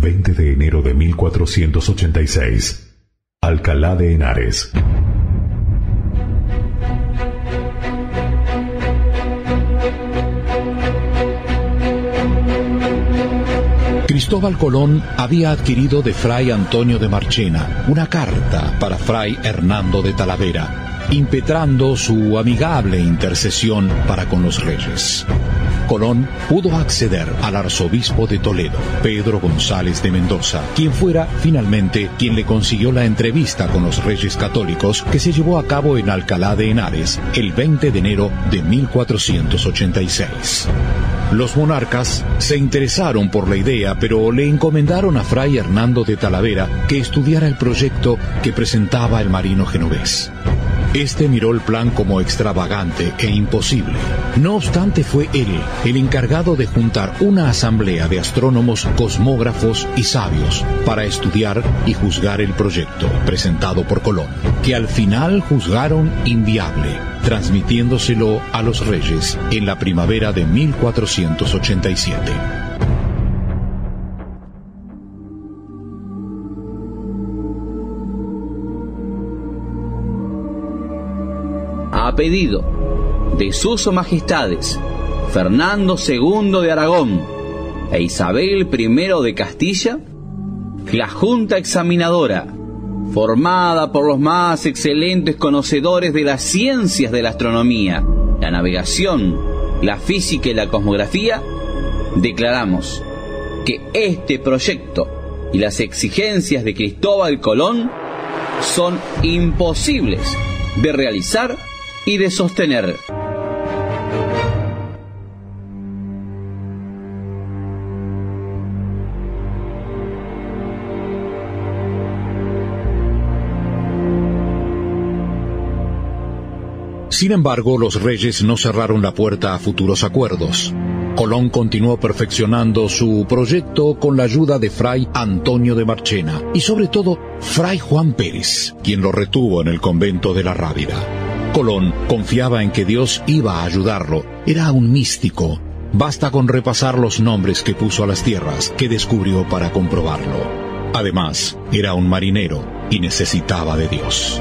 20 de enero de 1486. Alcalá de Henares. Cristóbal Colón había adquirido de Fray Antonio de Marchena una carta para Fray Hernando de Talavera, impetrando su amigable intercesión para con los reyes. Colón pudo acceder al arzobispo de Toledo, Pedro González de Mendoza, quien fuera finalmente quien le consiguió la entrevista con los reyes católicos que se llevó a cabo en Alcalá de Henares el 20 de enero de 1486. Los monarcas se interesaron por la idea, pero le encomendaron a Fray Hernando de Talavera que estudiara el proyecto que presentaba el marino genovés. Este miró el plan como extravagante e imposible. No obstante, fue él el encargado de juntar una asamblea de astrónomos, cosmógrafos y sabios para estudiar y juzgar el proyecto presentado por Colón, que al final juzgaron inviable, transmitiéndoselo a los reyes en la primavera de 1487. Pedido de sus majestades Fernando II de Aragón e Isabel I de Castilla, la Junta Examinadora, formada por los más excelentes conocedores de las ciencias de la astronomía, la navegación, la física y la cosmografía, declaramos que este proyecto y las exigencias de Cristóbal Colón son imposibles de realizar y de sostener. Sin embargo, los reyes no cerraron la puerta a futuros acuerdos. Colón continuó perfeccionando su proyecto con la ayuda de Fray Antonio de Marchena y sobre todo Fray Juan Pérez, quien lo retuvo en el convento de la Rábida. Colón confiaba en que Dios iba a ayudarlo. Era un místico. Basta con repasar los nombres que puso a las tierras que descubrió para comprobarlo. Además, era un marinero y necesitaba de Dios.